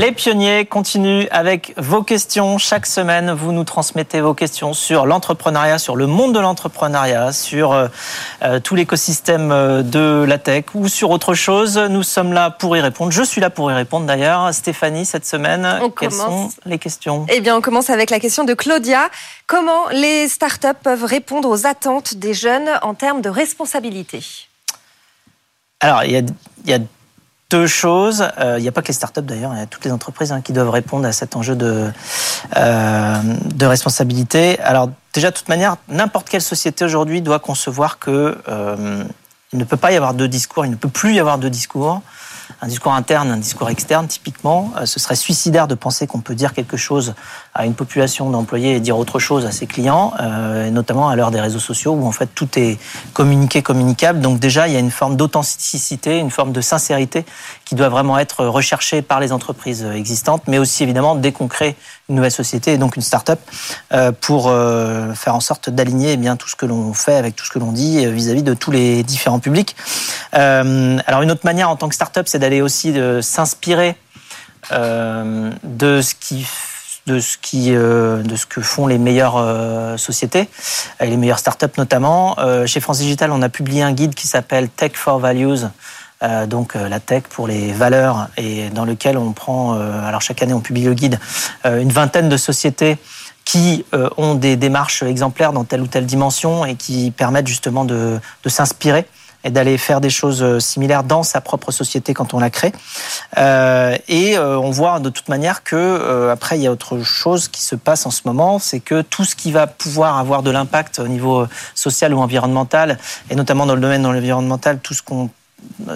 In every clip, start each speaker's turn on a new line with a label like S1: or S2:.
S1: Les pionniers continuent avec vos questions. Chaque semaine, vous nous transmettez vos questions sur l'entrepreneuriat, sur le monde de l'entrepreneuriat, sur euh, euh, tout l'écosystème euh, de la tech ou sur autre chose. Nous sommes là pour y répondre. Je suis là pour y répondre d'ailleurs. Stéphanie, cette semaine, quelles sont les questions?
S2: Eh bien, on commence avec la question de Claudia. Comment les startups peuvent répondre aux attentes des jeunes en termes de responsabilité?
S1: Alors, il y a, il y a deux choses. Euh, il n'y a pas que les startups d'ailleurs, il y a toutes les entreprises hein, qui doivent répondre à cet enjeu de, euh, de responsabilité. Alors déjà, de toute manière, n'importe quelle société aujourd'hui doit concevoir que euh, il ne peut pas y avoir deux discours, il ne peut plus y avoir deux discours un discours interne, un discours externe, typiquement. Euh, ce serait suicidaire de penser qu'on peut dire quelque chose à une population d'employés et dire autre chose à ses clients, euh, notamment à l'heure des réseaux sociaux où en fait tout est communiqué, communicable. Donc déjà, il y a une forme d'authenticité, une forme de sincérité qui doit vraiment être recherchée par les entreprises existantes, mais aussi évidemment dès qu'on crée une nouvelle société et donc une start-up euh, pour faire en sorte d'aligner eh bien tout ce que l'on fait avec tout ce que l'on dit vis-à-vis de tous les différents publics. alors une autre manière en tant que start-up, c'est d'aller aussi s'inspirer euh, de ce qui de ce qui euh, de ce que font les meilleures euh, sociétés et les meilleures startups notamment. chez France Digital, on a publié un guide qui s'appelle Tech for Values. donc la tech pour les valeurs et dans lequel on prend alors chaque année on publie le guide une vingtaine de sociétés qui ont des démarches exemplaires dans telle ou telle dimension et qui permettent justement de, de s'inspirer et d'aller faire des choses euh, similaires dans sa propre société quand on la crée. Euh, et euh, on voit de toute manière que euh, après il y a autre chose qui se passe en ce moment, c'est que tout ce qui va pouvoir avoir de l'impact au niveau social ou environnemental, et notamment dans le domaine de l'environnemental, tout ce qu'on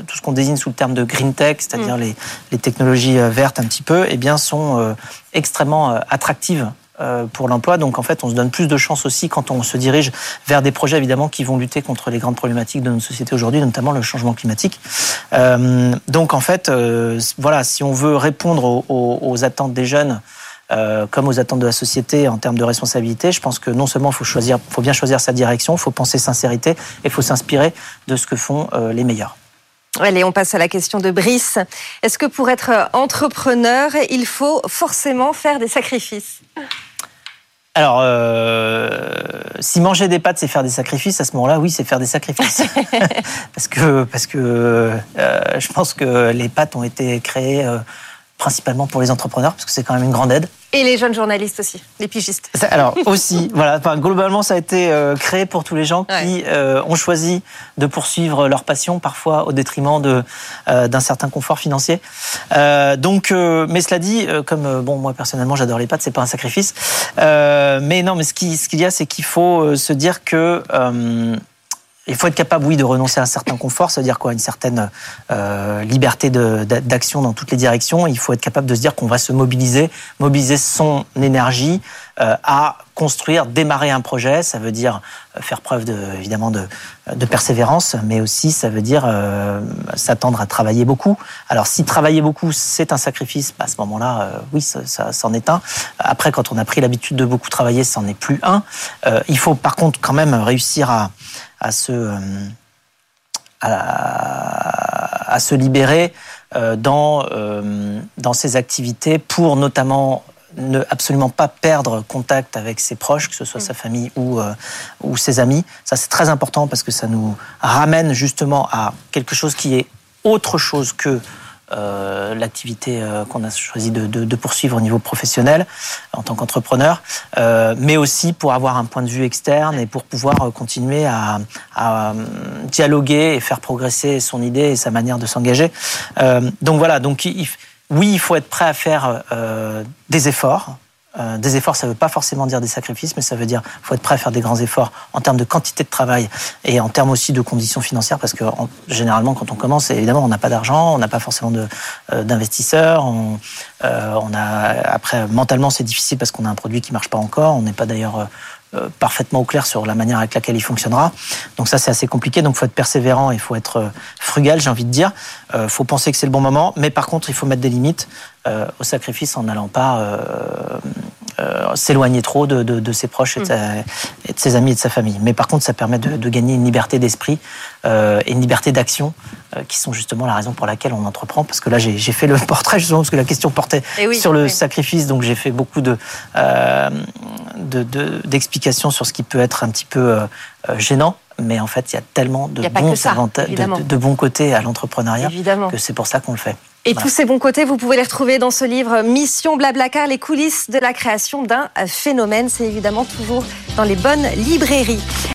S1: tout ce qu'on désigne sous le terme de green tech, c'est-à-dire mm. les, les, technologies vertes un petit peu, eh bien sont extrêmement attractives euh, pour l'emploi. Donc en fait, on se donne plus de chances aussi quand on se dirige vers des projets évidemment qui vont lutter contre les grandes problématiques de notre société aujourd'hui, notamment le changement climatique. Euh, donc en fait, euh, voilà, si on veut répondre aux, attentes des jeunes. comme aux attentes de la société en termes de responsabilité, je pense que non seulement il faut choisir, faut bien choisir sa direction, il faut penser sincérité et il faut s'inspirer de ce que font les meilleurs.
S2: Allez, on passe à la question de Brice. Est-ce que pour être entrepreneur, il faut forcément faire des sacrifices?
S1: Alors, euh, si manger des pâtes, c'est faire des sacrifices, à ce moment-là, oui, c'est faire des sacrifices. parce que, parce que euh, je pense que les pâtes ont été créées euh, principalement pour les entrepreneurs, parce que c'est quand même une grande aide.
S2: Et les jeunes journalistes aussi, les pigistes.
S1: Alors aussi, voilà. globalement, ça a été euh, créé pour tous les gens qui euh, ont choisi de poursuivre leur passion, parfois au détriment de euh, d'un certain confort financier. donc, mais cela dit, comme bon, moi personnellement, j'adore les pâtes, c'est pas un sacrifice. mais non, mais ce qu'il y a, c'est qu'il faut se dire que il faut être capable, oui, de renoncer à un certain confort, c'est-à-dire quoi, une certaine euh, liberté d'action dans toutes les directions. Il faut être capable de se dire qu'on va se mobiliser, mobiliser son énergie à construire, démarrer un projet. Ça veut dire euh, faire preuve de, évidemment de, de persévérance, mais aussi ça veut dire euh, s'attendre à travailler beaucoup. Alors si travailler beaucoup c'est un sacrifice, bah, à ce moment-là, euh, oui, ça, ça est un. Après, quand on a pris l'habitude de beaucoup travailler, c'en est plus un. Euh, il faut par contre quand même réussir à à se, euh, à, se libérer euh, dans, euh, dans ses activités pour notamment ne absolument pas perdre contact avec ses proches, que ce soit mm. sa famille ou, ou ses amis. Ça, c'est très important parce que ça nous ramène justement à quelque chose qui est autre chose que euh, l'activité euh, qu'on a choisi de, de, de, poursuivre au niveau professionnel en tant qu'entrepreneur, euh, mais aussi pour avoir un point de vue externe et pour pouvoir continuer à, à dialoguer et faire progresser son idée et sa manière de s'engager. donc voilà, donc il, oui, il faut être prêt à faire des efforts euh, des efforts, ça ne veut pas forcément dire des sacrifices, mais ça veut dire faut être prêt à faire des grands efforts en termes de quantité de travail et en termes aussi de conditions financières, parce que généralement, quand on commence, évidemment, on n'a pas d'argent, on n'a pas forcément euh, d'investisseurs. On, euh, on, a après mentalement, c'est difficile parce qu'on a un produit qui marche pas encore. On n'est pas d'ailleurs parfaitement au clair sur la manière avec laquelle il fonctionnera. Donc ça, c'est assez compliqué. Donc il faut être persévérant, il faut être frugal, j'ai envie de dire. Il faut penser que c'est le bon moment, mais par contre, il faut mettre des limites au sacrifice en n'allant pas euh, s'éloigner trop de, de, de, ses proches et de, mm. et de, ses amis et de sa famille. Mais par contre, ça permet de, gagner une liberté d'esprit euh, et une liberté d'action euh, qui sont justement la raison pour laquelle on entreprend. Parce que là, j'ai fait le portrait justement parce que la question portait eh oui, sur le sacrifice, donc j'ai fait beaucoup de euh, d'explications sur ce qui peut être un petit peu euh, gênant. Mais en fait, il y a tellement de, bons, de, de, bons côtés à l'entrepreneuriat que c'est pour ça qu'on le fait.
S2: Et tous ces bons côtés, vous pouvez les retrouver dans ce livre Mission Blablacar, les coulisses de la création d'un phénomène. C'est évidemment toujours dans les bonnes librairies.